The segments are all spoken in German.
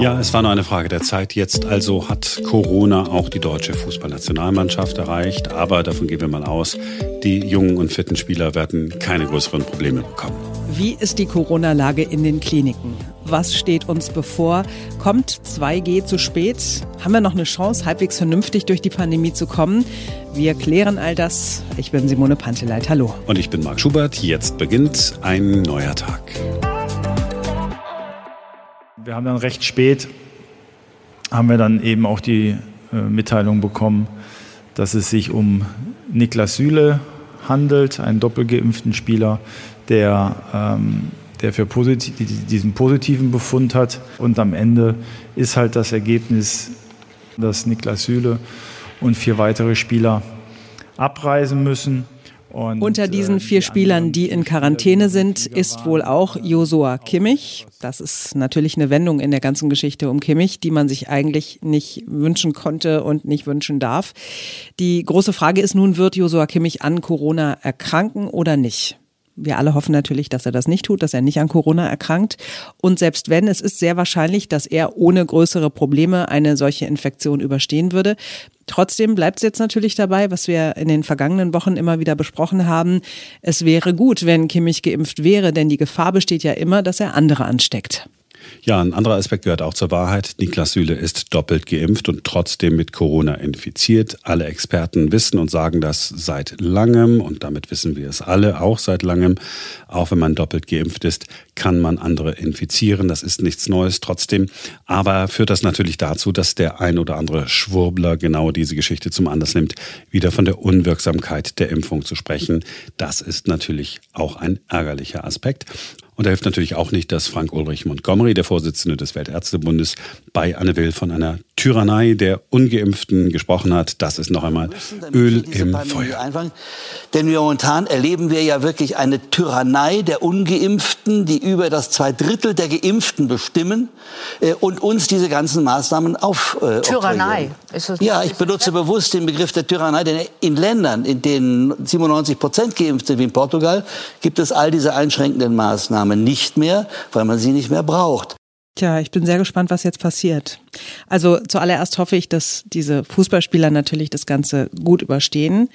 Ja, es war nur eine Frage der Zeit. Jetzt also hat Corona auch die deutsche Fußballnationalmannschaft erreicht. Aber davon gehen wir mal aus, die jungen und fitten Spieler werden keine größeren Probleme bekommen. Wie ist die Corona-Lage in den Kliniken? Was steht uns bevor? Kommt 2G zu spät? Haben wir noch eine Chance, halbwegs vernünftig durch die Pandemie zu kommen? Wir klären all das. Ich bin Simone Panteleit. Hallo. Und ich bin Marc Schubert. Jetzt beginnt ein neuer Tag. Wir haben dann recht spät, haben wir dann eben auch die äh, Mitteilung bekommen, dass es sich um Niklas Süle handelt, einen doppelgeimpften Spieler, der, ähm, der für posit diesen positiven Befund hat. Und am Ende ist halt das Ergebnis, dass Niklas Süle und vier weitere Spieler abreisen müssen. Und, Unter diesen äh, vier Spielern, die in Quarantäne sind, ist wohl auch Josua Kimmich. Das ist natürlich eine Wendung in der ganzen Geschichte um Kimmich, die man sich eigentlich nicht wünschen konnte und nicht wünschen darf. Die große Frage ist nun, wird Josua Kimmich an Corona erkranken oder nicht? Wir alle hoffen natürlich, dass er das nicht tut, dass er nicht an Corona erkrankt. Und selbst wenn, es ist sehr wahrscheinlich, dass er ohne größere Probleme eine solche Infektion überstehen würde. Trotzdem bleibt es jetzt natürlich dabei, was wir in den vergangenen Wochen immer wieder besprochen haben. Es wäre gut, wenn Kimmich geimpft wäre, denn die Gefahr besteht ja immer, dass er andere ansteckt. Ja, ein anderer Aspekt gehört auch zur Wahrheit. Niklas Süle ist doppelt geimpft und trotzdem mit Corona infiziert. Alle Experten wissen und sagen das seit langem und damit wissen wir es alle auch seit langem. Auch wenn man doppelt geimpft ist, kann man andere infizieren. Das ist nichts Neues trotzdem. Aber führt das natürlich dazu, dass der ein oder andere Schwurbler genau diese Geschichte zum Anlass nimmt, wieder von der Unwirksamkeit der Impfung zu sprechen. Das ist natürlich auch ein ärgerlicher Aspekt. Und da hilft natürlich auch nicht, dass Frank Ulrich Montgomery, der Vorsitzende des Weltärztebundes, bei Anne Will von einer Tyrannei der Ungeimpften gesprochen hat. Das ist noch einmal Öl im Feuer. Einfangen. Denn momentan erleben wir ja wirklich eine Tyrannei der Ungeimpften, die über das zwei Drittel der Geimpften bestimmen äh, und uns diese ganzen Maßnahmen auf. Äh, Tyrannei. Ist das ja, ich benutze bewusst den Begriff der Tyrannei, denn in Ländern, in denen 97 Prozent geimpft sind, wie in Portugal, gibt es all diese einschränkenden Maßnahmen. Maßnahme nicht mehr, weil man sie nicht mehr braucht. Tja, ich bin sehr gespannt, was jetzt passiert. Also zuallererst hoffe ich, dass diese Fußballspieler natürlich das Ganze gut überstehen.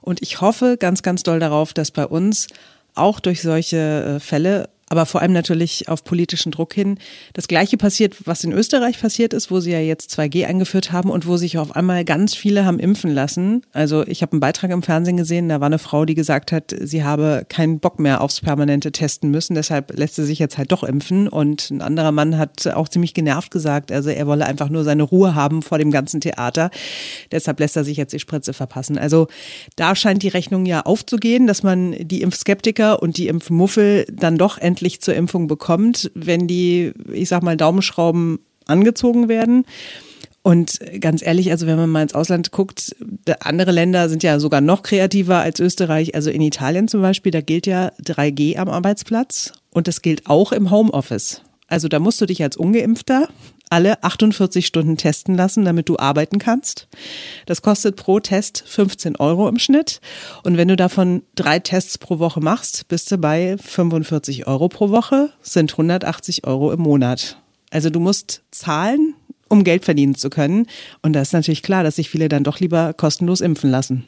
Und ich hoffe ganz, ganz doll darauf, dass bei uns auch durch solche äh, Fälle aber vor allem natürlich auf politischen Druck hin. Das Gleiche passiert, was in Österreich passiert ist, wo sie ja jetzt 2G eingeführt haben und wo sich auf einmal ganz viele haben impfen lassen. Also ich habe einen Beitrag im Fernsehen gesehen, da war eine Frau, die gesagt hat, sie habe keinen Bock mehr aufs permanente Testen müssen, deshalb lässt sie sich jetzt halt doch impfen. Und ein anderer Mann hat auch ziemlich genervt gesagt, also er wolle einfach nur seine Ruhe haben vor dem ganzen Theater. Deshalb lässt er sich jetzt die Spritze verpassen. Also da scheint die Rechnung ja aufzugehen, dass man die Impfskeptiker und die Impfmuffel dann doch endlich endlich zur Impfung bekommt, wenn die, ich sag mal, Daumenschrauben angezogen werden. Und ganz ehrlich, also wenn man mal ins Ausland guckt, andere Länder sind ja sogar noch kreativer als Österreich. Also in Italien zum Beispiel, da gilt ja 3G am Arbeitsplatz und das gilt auch im Homeoffice. Also da musst du dich als ungeimpfter alle 48 Stunden testen lassen, damit du arbeiten kannst. Das kostet pro Test 15 Euro im Schnitt. Und wenn du davon drei Tests pro Woche machst, bist du bei 45 Euro pro Woche, sind 180 Euro im Monat. Also du musst zahlen, um Geld verdienen zu können. Und da ist natürlich klar, dass sich viele dann doch lieber kostenlos impfen lassen.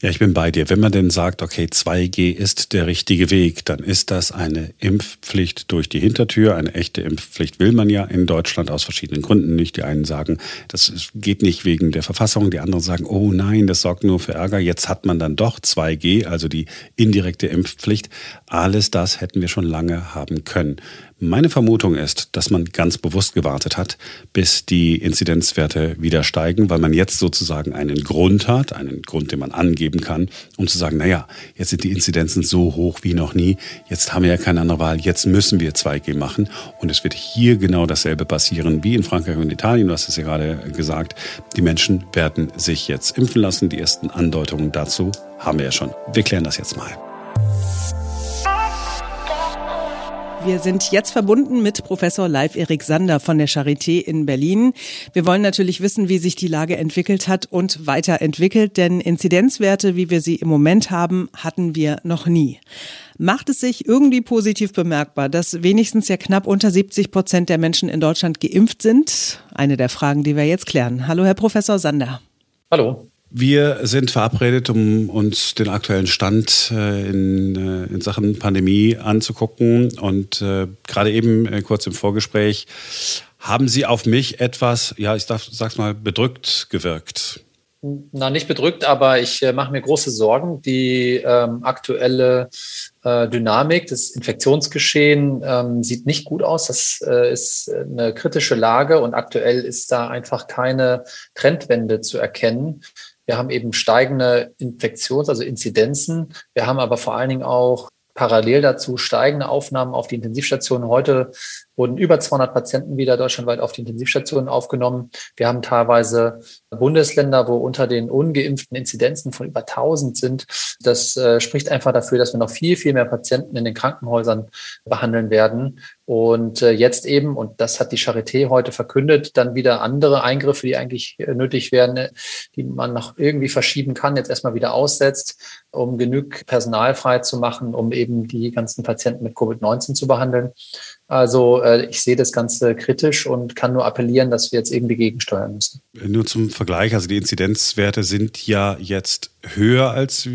Ja, ich bin bei dir. Wenn man denn sagt, okay, 2G ist der richtige Weg, dann ist das eine Impfpflicht durch die Hintertür. Eine echte Impfpflicht will man ja in Deutschland aus verschiedenen Gründen nicht. Die einen sagen, das geht nicht wegen der Verfassung. Die anderen sagen, oh nein, das sorgt nur für Ärger. Jetzt hat man dann doch 2G, also die indirekte Impfpflicht. Alles das hätten wir schon lange haben können. Meine Vermutung ist, dass man ganz bewusst gewartet hat, bis die Inzidenzwerte wieder steigen, weil man jetzt sozusagen einen Grund hat, einen Grund, den man angeben kann, um zu sagen, naja, jetzt sind die Inzidenzen so hoch wie noch nie, jetzt haben wir ja keine andere Wahl, jetzt müssen wir 2G machen. Und es wird hier genau dasselbe passieren wie in Frankreich und Italien, du hast es ja gerade gesagt. Die Menschen werden sich jetzt impfen lassen. Die ersten Andeutungen dazu haben wir ja schon. Wir klären das jetzt mal. Wir sind jetzt verbunden mit Professor Leif Erik Sander von der Charité in Berlin. Wir wollen natürlich wissen, wie sich die Lage entwickelt hat und weiterentwickelt, denn Inzidenzwerte, wie wir sie im Moment haben, hatten wir noch nie. Macht es sich irgendwie positiv bemerkbar, dass wenigstens ja knapp unter 70 Prozent der Menschen in Deutschland geimpft sind? Eine der Fragen, die wir jetzt klären. Hallo, Herr Professor Sander. Hallo. Wir sind verabredet, um uns den aktuellen Stand äh, in, äh, in Sachen Pandemie anzugucken. Und äh, gerade eben äh, kurz im Vorgespräch haben Sie auf mich etwas, ja, ich darf, sag's mal, bedrückt gewirkt. Na, nicht bedrückt, aber ich äh, mache mir große Sorgen. Die ähm, aktuelle äh, Dynamik, das Infektionsgeschehen ähm, sieht nicht gut aus. Das äh, ist eine kritische Lage und aktuell ist da einfach keine Trendwende zu erkennen. Wir haben eben steigende Infektions-, also Inzidenzen. Wir haben aber vor allen Dingen auch parallel dazu steigende Aufnahmen auf die Intensivstationen. Heute wurden über 200 Patienten wieder deutschlandweit auf die Intensivstationen aufgenommen. Wir haben teilweise Bundesländer, wo unter den ungeimpften Inzidenzen von über 1000 sind. Das äh, spricht einfach dafür, dass wir noch viel, viel mehr Patienten in den Krankenhäusern behandeln werden. Und äh, jetzt eben, und das hat die Charité heute verkündet, dann wieder andere Eingriffe, die eigentlich äh, nötig wären, die man noch irgendwie verschieben kann, jetzt erstmal wieder aussetzt, um genug Personal frei zu machen, um eben die ganzen Patienten mit Covid-19 zu behandeln. Also äh, ich sehe das Ganze kritisch und kann nur appellieren, dass wir jetzt irgendwie gegensteuern müssen. Nur zum Vergleich, also die Inzidenzwerte sind ja jetzt höher als,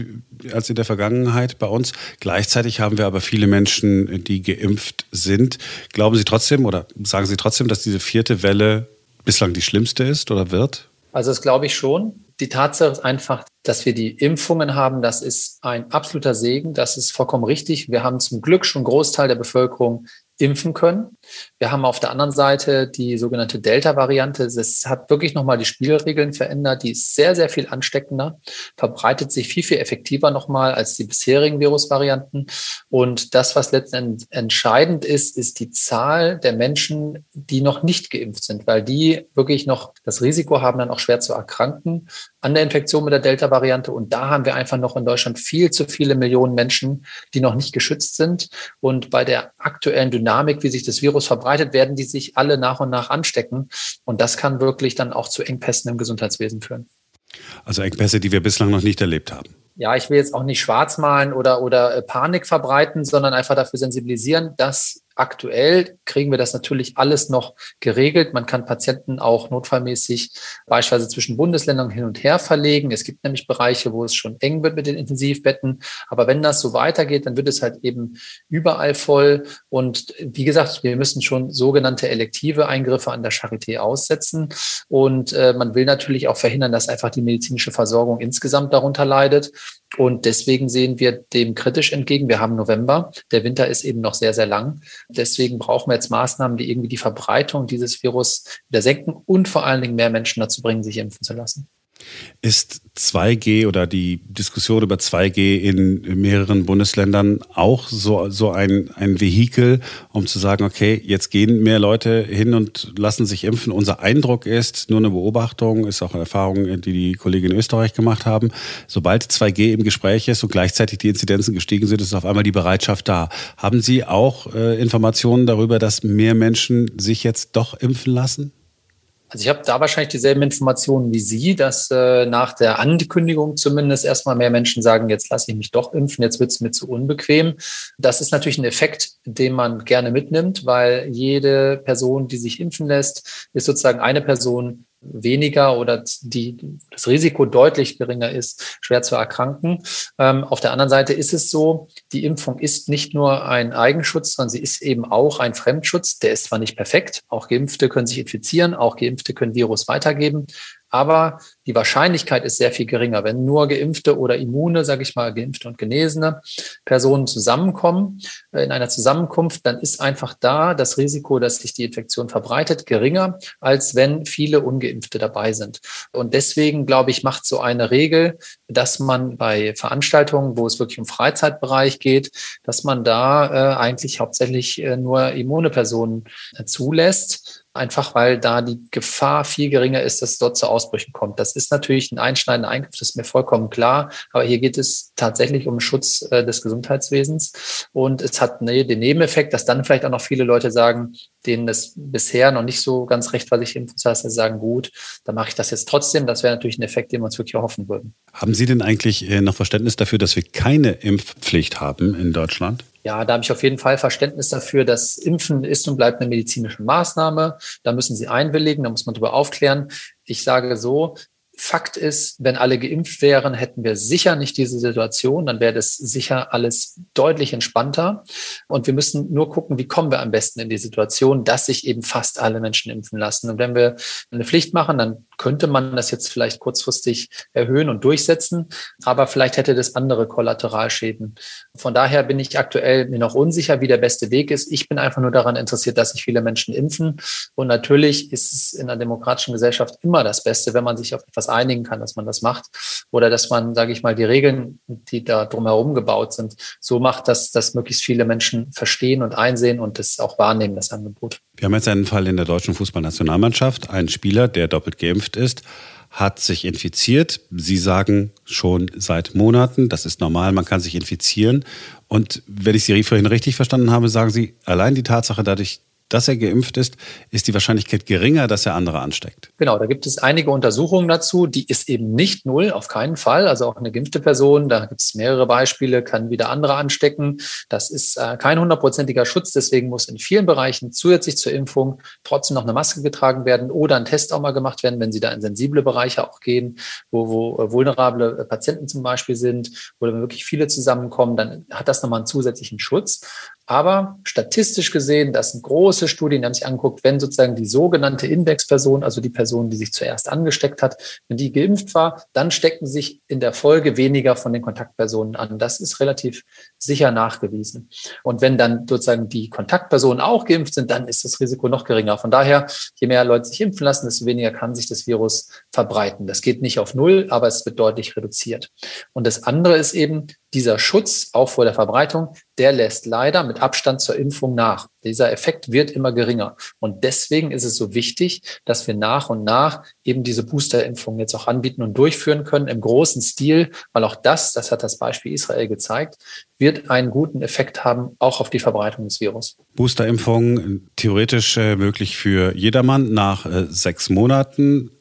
als in der Vergangenheit bei uns. Gleichzeitig haben wir aber viele Menschen, die geimpft sind. Glauben Sie trotzdem oder sagen Sie trotzdem, dass diese vierte Welle bislang die schlimmste ist oder wird? Also das glaube ich schon. Die Tatsache ist einfach, dass wir die Impfungen haben, das ist ein absoluter Segen. Das ist vollkommen richtig. Wir haben zum Glück schon einen Großteil der Bevölkerung impfen können. Wir haben auf der anderen Seite die sogenannte Delta-Variante. Das hat wirklich nochmal die Spielregeln verändert. Die ist sehr, sehr viel ansteckender, verbreitet sich viel, viel effektiver nochmal als die bisherigen Virusvarianten. Und das, was letztendlich entscheidend ist, ist die Zahl der Menschen, die noch nicht geimpft sind, weil die wirklich noch das Risiko haben, dann auch schwer zu erkranken an der Infektion mit der Delta-Variante. Und da haben wir einfach noch in Deutschland viel zu viele Millionen Menschen, die noch nicht geschützt sind. Und bei der aktuellen Dynamik, wie sich das Virus verbreitet, werden die sich alle nach und nach anstecken. Und das kann wirklich dann auch zu Engpässen im Gesundheitswesen führen. Also Engpässe, die wir bislang noch nicht erlebt haben ja, ich will jetzt auch nicht schwarz malen oder, oder äh, Panik verbreiten, sondern einfach dafür sensibilisieren, dass Aktuell kriegen wir das natürlich alles noch geregelt. Man kann Patienten auch notfallmäßig beispielsweise zwischen Bundesländern hin und her verlegen. Es gibt nämlich Bereiche, wo es schon eng wird mit den Intensivbetten. Aber wenn das so weitergeht, dann wird es halt eben überall voll. Und wie gesagt, wir müssen schon sogenannte elektive Eingriffe an der Charité aussetzen. Und äh, man will natürlich auch verhindern, dass einfach die medizinische Versorgung insgesamt darunter leidet. Und deswegen sehen wir dem kritisch entgegen. Wir haben November. Der Winter ist eben noch sehr, sehr lang. Deswegen brauchen wir jetzt Maßnahmen, die irgendwie die Verbreitung dieses Virus wieder senken und vor allen Dingen mehr Menschen dazu bringen, sich impfen zu lassen. Ist 2G oder die Diskussion über 2G in mehreren Bundesländern auch so, so ein, ein Vehikel, um zu sagen, okay, jetzt gehen mehr Leute hin und lassen sich impfen. Unser Eindruck ist, nur eine Beobachtung, ist auch eine Erfahrung, die die Kollegen in Österreich gemacht haben, sobald 2G im Gespräch ist und gleichzeitig die Inzidenzen gestiegen sind, ist auf einmal die Bereitschaft da. Haben Sie auch äh, Informationen darüber, dass mehr Menschen sich jetzt doch impfen lassen? Also ich habe da wahrscheinlich dieselben Informationen wie Sie, dass äh, nach der Ankündigung zumindest erstmal mehr Menschen sagen, jetzt lasse ich mich doch impfen, jetzt wird es mir zu unbequem. Das ist natürlich ein Effekt, den man gerne mitnimmt, weil jede Person, die sich impfen lässt, ist sozusagen eine Person weniger oder die, das Risiko deutlich geringer ist, schwer zu erkranken. Ähm, auf der anderen Seite ist es so, die Impfung ist nicht nur ein Eigenschutz, sondern sie ist eben auch ein Fremdschutz. Der ist zwar nicht perfekt, auch Geimpfte können sich infizieren, auch Geimpfte können Virus weitergeben, aber die Wahrscheinlichkeit ist sehr viel geringer. Wenn nur geimpfte oder immune, sage ich mal, geimpfte und genesene Personen zusammenkommen äh, in einer Zusammenkunft, dann ist einfach da das Risiko, dass sich die Infektion verbreitet, geringer, als wenn viele ungeimpfte dabei sind. Und deswegen, glaube ich, macht so eine Regel, dass man bei Veranstaltungen, wo es wirklich um Freizeitbereich geht, dass man da äh, eigentlich hauptsächlich äh, nur immune Personen äh, zulässt einfach weil da die Gefahr viel geringer ist, dass es dort zu Ausbrüchen kommt. Das ist natürlich ein einschneidender Eingriff, das ist mir vollkommen klar, aber hier geht es tatsächlich um Schutz äh, des Gesundheitswesens und es hat ne, den Nebeneffekt, dass dann vielleicht auch noch viele Leute sagen, denen das bisher noch nicht so ganz recht war, sich impfen lassen, sagen, gut, dann mache ich das jetzt trotzdem. Das wäre natürlich ein Effekt, den wir uns wirklich erhoffen würden. Haben Sie denn eigentlich äh, noch Verständnis dafür, dass wir keine Impfpflicht haben in Deutschland? Ja, da habe ich auf jeden Fall Verständnis dafür, dass Impfen ist und bleibt eine medizinische Maßnahme. Da müssen Sie einwilligen, da muss man darüber aufklären. Ich sage so, Fakt ist, wenn alle geimpft wären, hätten wir sicher nicht diese Situation. Dann wäre das sicher alles deutlich entspannter. Und wir müssen nur gucken, wie kommen wir am besten in die Situation, dass sich eben fast alle Menschen impfen lassen. Und wenn wir eine Pflicht machen, dann könnte man das jetzt vielleicht kurzfristig erhöhen und durchsetzen. Aber vielleicht hätte das andere Kollateralschäden. Von daher bin ich aktuell mir noch unsicher, wie der beste Weg ist. Ich bin einfach nur daran interessiert, dass sich viele Menschen impfen. Und natürlich ist es in einer demokratischen Gesellschaft immer das Beste, wenn man sich auf etwas einigen kann, dass man das macht. Oder dass man, sage ich mal, die Regeln, die da drumherum gebaut sind, so macht, dass das möglichst viele Menschen verstehen und einsehen und das auch wahrnehmen, das Angebot. Wir haben jetzt einen Fall in der deutschen Fußballnationalmannschaft. Ein Spieler, der doppelt geimpft ist, hat sich infiziert. Sie sagen schon seit Monaten, das ist normal, man kann sich infizieren. Und wenn ich Sie vorhin richtig verstanden habe, sagen Sie, allein die Tatsache dadurch, dass er geimpft ist, ist die Wahrscheinlichkeit geringer, dass er andere ansteckt. Genau, da gibt es einige Untersuchungen dazu. Die ist eben nicht null, auf keinen Fall. Also auch eine geimpfte Person, da gibt es mehrere Beispiele, kann wieder andere anstecken. Das ist äh, kein hundertprozentiger Schutz. Deswegen muss in vielen Bereichen zusätzlich zur Impfung trotzdem noch eine Maske getragen werden oder ein Test auch mal gemacht werden, wenn Sie da in sensible Bereiche auch gehen, wo, wo äh, vulnerable Patienten zum Beispiel sind oder wenn wirklich viele zusammenkommen, dann hat das nochmal einen zusätzlichen Schutz. Aber statistisch gesehen, das sind große Studien, die haben sich angeguckt, wenn sozusagen die sogenannte Indexperson, also die Person, die sich zuerst angesteckt hat, wenn die geimpft war, dann stecken sich in der Folge weniger von den Kontaktpersonen an. Das ist relativ sicher nachgewiesen. Und wenn dann sozusagen die Kontaktpersonen auch geimpft sind, dann ist das Risiko noch geringer. Von daher, je mehr Leute sich impfen lassen, desto weniger kann sich das Virus verbreiten. Das geht nicht auf Null, aber es wird deutlich reduziert. Und das andere ist eben, dieser Schutz auch vor der Verbreitung, der lässt leider mit Abstand zur Impfung nach. Dieser Effekt wird immer geringer. Und deswegen ist es so wichtig, dass wir nach und nach eben diese Boosterimpfung jetzt auch anbieten und durchführen können im großen Stil, weil auch das, das hat das Beispiel Israel gezeigt, wird einen guten Effekt haben, auch auf die Verbreitung des Virus. Boosterimpfung theoretisch äh, möglich für jedermann nach äh, sechs Monaten.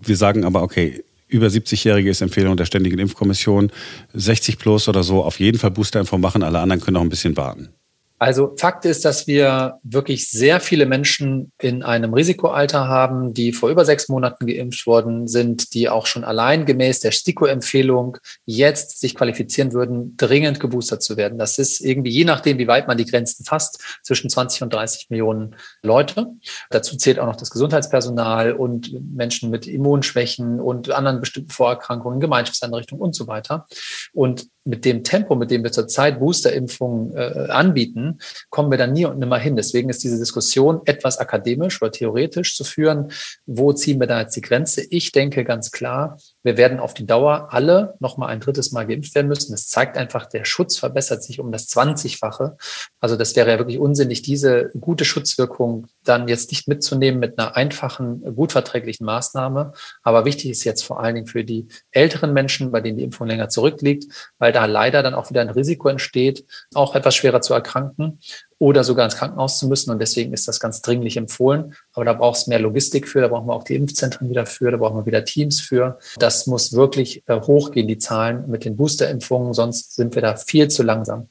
Wir sagen aber, okay, über 70-Jährige ist Empfehlung der Ständigen Impfkommission. 60 plus oder so auf jeden Fall Boosterimpfung machen. Alle anderen können noch ein bisschen warten. Also Fakt ist, dass wir wirklich sehr viele Menschen in einem Risikoalter haben, die vor über sechs Monaten geimpft worden sind, die auch schon allein gemäß der STIKO-Empfehlung jetzt sich qualifizieren würden, dringend geboostert zu werden. Das ist irgendwie, je nachdem, wie weit man die Grenzen fasst, zwischen 20 und 30 Millionen Leute. Dazu zählt auch noch das Gesundheitspersonal und Menschen mit Immunschwächen und anderen bestimmten Vorerkrankungen, Gemeinschaftseinrichtungen und so weiter. Und mit dem Tempo, mit dem wir zurzeit Boosterimpfungen äh, anbieten, kommen wir dann nie und nimmer hin. Deswegen ist diese Diskussion etwas akademisch oder theoretisch zu führen. Wo ziehen wir da jetzt die Grenze? Ich denke ganz klar, wir werden auf die Dauer alle noch mal ein drittes Mal geimpft werden müssen. Das zeigt einfach, der Schutz verbessert sich um das 20-fache. Also das wäre ja wirklich unsinnig, diese gute Schutzwirkung dann jetzt nicht mitzunehmen mit einer einfachen, gut verträglichen Maßnahme. Aber wichtig ist jetzt vor allen Dingen für die älteren Menschen, bei denen die Impfung länger zurückliegt, weil da leider dann auch wieder ein Risiko entsteht, auch etwas schwerer zu erkranken oder sogar ins Krankenhaus zu müssen. Und deswegen ist das ganz dringlich empfohlen. Aber da braucht es mehr Logistik für, da brauchen wir auch die Impfzentren wieder für, da brauchen wir wieder Teams für. Das muss wirklich äh, hochgehen, die Zahlen mit den Boosterimpfungen, sonst sind wir da viel zu langsam.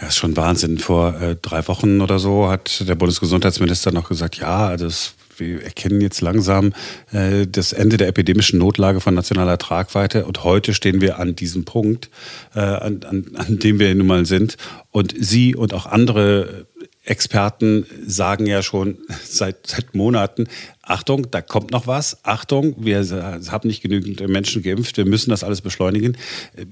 Ja, ist schon Wahnsinn. Vor äh, drei Wochen oder so hat der Bundesgesundheitsminister noch gesagt, ja, das wir erkennen jetzt langsam äh, das Ende der epidemischen Notlage von nationaler Tragweite. Und heute stehen wir an diesem Punkt, äh, an, an, an dem wir nun mal sind. Und Sie und auch andere Experten sagen ja schon seit, seit Monaten, Achtung, da kommt noch was. Achtung, wir haben nicht genügend Menschen geimpft. Wir müssen das alles beschleunigen.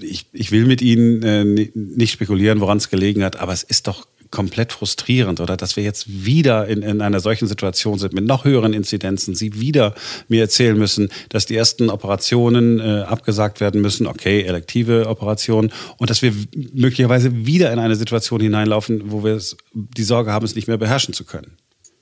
Ich, ich will mit Ihnen äh, nicht spekulieren, woran es gelegen hat, aber es ist doch komplett frustrierend oder dass wir jetzt wieder in, in einer solchen Situation sind mit noch höheren Inzidenzen, sie wieder mir erzählen müssen, dass die ersten Operationen äh, abgesagt werden müssen, okay, elektive Operationen und dass wir möglicherweise wieder in eine Situation hineinlaufen, wo wir die Sorge haben, es nicht mehr beherrschen zu können.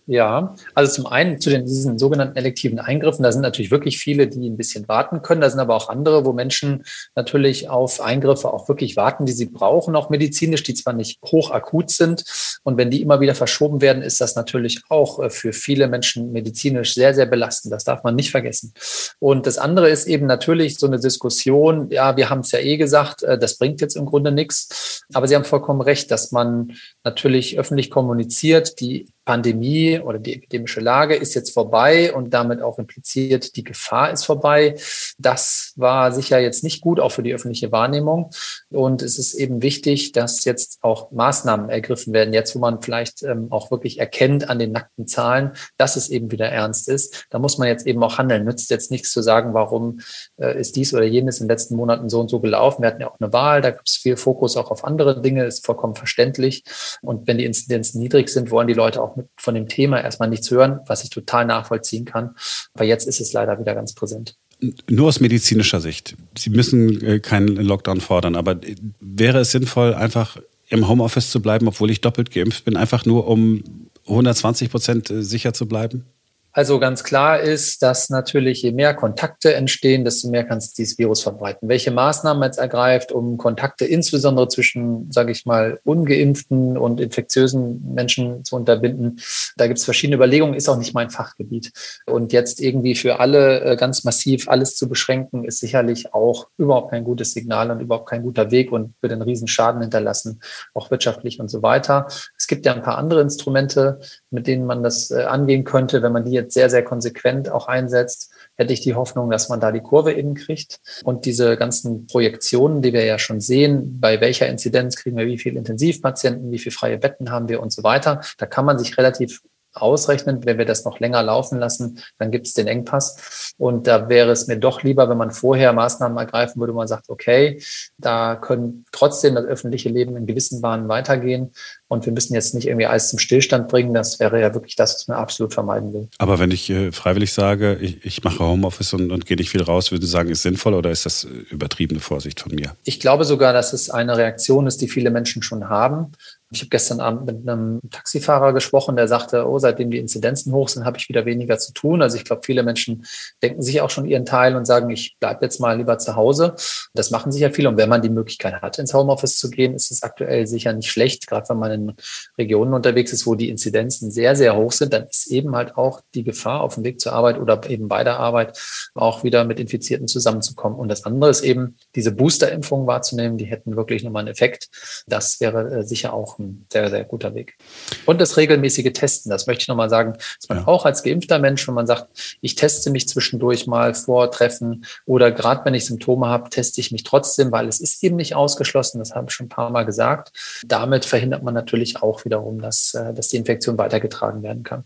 Ja, also zum einen zu den, diesen sogenannten elektiven Eingriffen, da sind natürlich wirklich viele, die ein bisschen warten können. Da sind aber auch andere, wo Menschen natürlich auf Eingriffe auch wirklich warten, die sie brauchen, auch medizinisch, die zwar nicht hochakut sind. Und wenn die immer wieder verschoben werden, ist das natürlich auch äh, für viele Menschen medizinisch sehr, sehr belastend. Das darf man nicht vergessen. Und das andere ist eben natürlich so eine Diskussion. Ja, wir haben es ja eh gesagt, äh, das bringt jetzt im Grunde nichts. Aber Sie haben vollkommen recht, dass man natürlich öffentlich kommuniziert, die Pandemie oder die epidemische Lage ist jetzt vorbei und damit auch impliziert, die Gefahr ist vorbei. Das war sicher jetzt nicht gut, auch für die öffentliche Wahrnehmung. Und es ist eben wichtig, dass jetzt auch Maßnahmen ergriffen werden, jetzt wo man vielleicht ähm, auch wirklich erkennt an den nackten Zahlen, dass es eben wieder ernst ist. Da muss man jetzt eben auch handeln. Nützt jetzt nichts zu sagen, warum äh, ist dies oder jenes in den letzten Monaten so und so gelaufen. Wir hatten ja auch eine Wahl, da gibt es viel Fokus auch auf andere Dinge, ist vollkommen verständlich. Und wenn die Inzidenzen niedrig sind, wollen die Leute auch mit, von dem Thema erstmal nichts hören, was ich total nachvollziehen kann. Aber jetzt ist es leider wieder ganz präsent. Nur aus medizinischer Sicht. Sie müssen äh, keinen Lockdown fordern, aber wäre es sinnvoll, einfach im Homeoffice zu bleiben, obwohl ich doppelt geimpft bin, einfach nur um 120 Prozent äh, sicher zu bleiben? Also ganz klar ist, dass natürlich je mehr Kontakte entstehen, desto mehr kann es dieses Virus verbreiten. Welche Maßnahmen man jetzt ergreift, um Kontakte insbesondere zwischen, sage ich mal, ungeimpften und infektiösen Menschen zu unterbinden, da gibt es verschiedene Überlegungen, ist auch nicht mein Fachgebiet. Und jetzt irgendwie für alle äh, ganz massiv alles zu beschränken, ist sicherlich auch überhaupt kein gutes Signal und überhaupt kein guter Weg und würde einen riesen Schaden hinterlassen, auch wirtschaftlich und so weiter. Es gibt ja ein paar andere Instrumente, mit denen man das äh, angehen könnte, wenn man die jetzt sehr, sehr konsequent auch einsetzt, hätte ich die Hoffnung, dass man da die Kurve eben kriegt. Und diese ganzen Projektionen, die wir ja schon sehen, bei welcher Inzidenz kriegen wir wie viele Intensivpatienten, wie viele freie Betten haben wir und so weiter, da kann man sich relativ ausrechnen. Wenn wir das noch länger laufen lassen, dann gibt es den Engpass. Und da wäre es mir doch lieber, wenn man vorher Maßnahmen ergreifen würde, wo man sagt, okay, da können trotzdem das öffentliche Leben in gewissen Bahnen weitergehen. Und wir müssen jetzt nicht irgendwie alles zum Stillstand bringen. Das wäre ja wirklich das, was man absolut vermeiden will. Aber wenn ich äh, freiwillig sage, ich, ich mache Homeoffice und, und gehe nicht viel raus, würde ich sagen, ist sinnvoll oder ist das übertriebene Vorsicht von mir? Ich glaube sogar, dass es eine Reaktion ist, die viele Menschen schon haben. Ich habe gestern Abend mit einem Taxifahrer gesprochen, der sagte, oh, seitdem die Inzidenzen hoch sind, habe ich wieder weniger zu tun. Also ich glaube, viele Menschen denken sich auch schon ihren Teil und sagen, ich bleibe jetzt mal lieber zu Hause. Das machen sicher viele. Und wenn man die Möglichkeit hat, ins Homeoffice zu gehen, ist es aktuell sicher nicht schlecht, gerade wenn man in Regionen unterwegs ist, wo die Inzidenzen sehr, sehr hoch sind, dann ist eben halt auch die Gefahr auf dem Weg zur Arbeit oder eben bei der Arbeit auch wieder mit Infizierten zusammenzukommen. Und das andere ist eben, diese Boosterimpfungen wahrzunehmen, die hätten wirklich nochmal einen Effekt. Das wäre äh, sicher auch ein sehr, sehr guter Weg. Und das regelmäßige Testen, das möchte ich nochmal sagen, dass man ja. auch als geimpfter Mensch, wenn man sagt, ich teste mich zwischendurch mal vor Treffen oder gerade wenn ich Symptome habe, teste ich mich trotzdem, weil es ist eben nicht ausgeschlossen, das habe ich schon ein paar Mal gesagt. Damit verhindert man natürlich auch wiederum, dass, äh, dass die Infektion weitergetragen werden kann.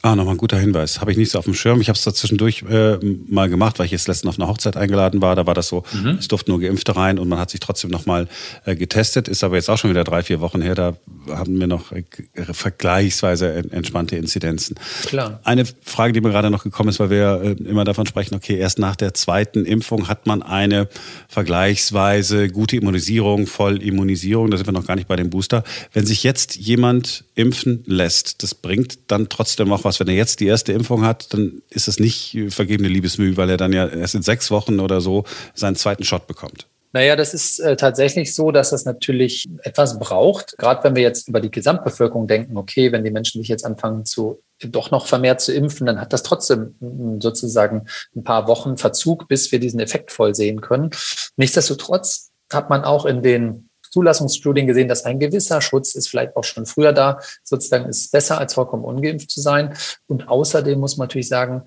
Ah, nochmal ein guter Hinweis. Habe ich nicht so auf dem Schirm. Ich habe es da zwischendurch äh, mal gemacht, weil ich jetzt letztens auf einer Hochzeit eingeladen war. Da war das so, mhm. es durften nur Geimpfte rein und man hat sich trotzdem nochmal äh, getestet. Ist aber jetzt auch schon wieder drei, vier Wochen her. Da haben wir noch äh, vergleichsweise entspannte Inzidenzen. Klar. Eine Frage, die mir gerade noch gekommen ist, weil wir äh, immer davon sprechen, okay, erst nach der zweiten Impfung hat man eine vergleichsweise gute Immunisierung, Vollimmunisierung. Da sind wir noch gar nicht bei dem Booster. Wenn sich jetzt jemand impfen lässt, das bringt dann trotzdem auch was, wenn er jetzt die erste Impfung hat, dann ist es nicht vergebene Liebesmüh, weil er dann ja erst in sechs Wochen oder so seinen zweiten Shot bekommt. Naja, das ist äh, tatsächlich so, dass das natürlich etwas braucht. Gerade wenn wir jetzt über die Gesamtbevölkerung denken, okay, wenn die Menschen sich jetzt anfangen zu doch noch vermehrt zu impfen, dann hat das trotzdem sozusagen ein paar Wochen Verzug, bis wir diesen Effekt voll sehen können. Nichtsdestotrotz hat man auch in den Zulassungsstudien gesehen, dass ein gewisser Schutz ist vielleicht auch schon früher da. Sozusagen ist es besser, als vollkommen ungeimpft zu sein. Und außerdem muss man natürlich sagen,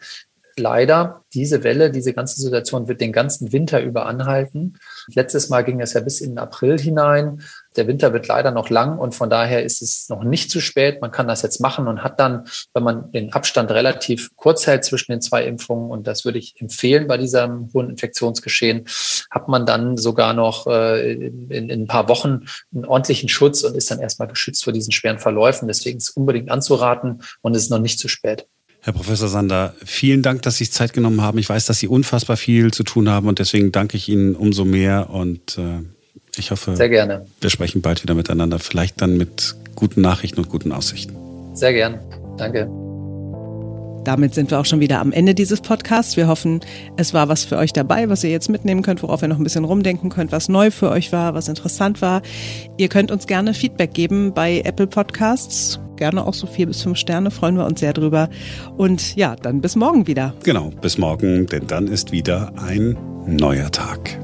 leider, diese Welle, diese ganze Situation wird den ganzen Winter über anhalten. Letztes Mal ging es ja bis in den April hinein. Der Winter wird leider noch lang und von daher ist es noch nicht zu spät. Man kann das jetzt machen und hat dann, wenn man den Abstand relativ kurz hält zwischen den zwei Impfungen, und das würde ich empfehlen bei diesem hohen Infektionsgeschehen, hat man dann sogar noch äh, in, in ein paar Wochen einen ordentlichen Schutz und ist dann erstmal geschützt vor diesen schweren Verläufen. Deswegen ist es unbedingt anzuraten und es ist noch nicht zu spät. Herr Professor Sander, vielen Dank, dass Sie sich Zeit genommen haben. Ich weiß, dass Sie unfassbar viel zu tun haben und deswegen danke ich Ihnen umso mehr und äh, ich hoffe, Sehr gerne. wir sprechen bald wieder miteinander, vielleicht dann mit guten Nachrichten und guten Aussichten. Sehr gern. Danke. damit sind wir auch schon wieder am Ende dieses Podcasts. Wir hoffen, es war was für euch dabei, was ihr jetzt mitnehmen könnt, worauf ihr noch ein bisschen rumdenken könnt, was neu für euch war, was interessant war. Ihr könnt uns gerne Feedback geben bei Apple Podcasts. Gerne auch so vier bis fünf Sterne, freuen wir uns sehr drüber. Und ja, dann bis morgen wieder. Genau, bis morgen, denn dann ist wieder ein neuer Tag.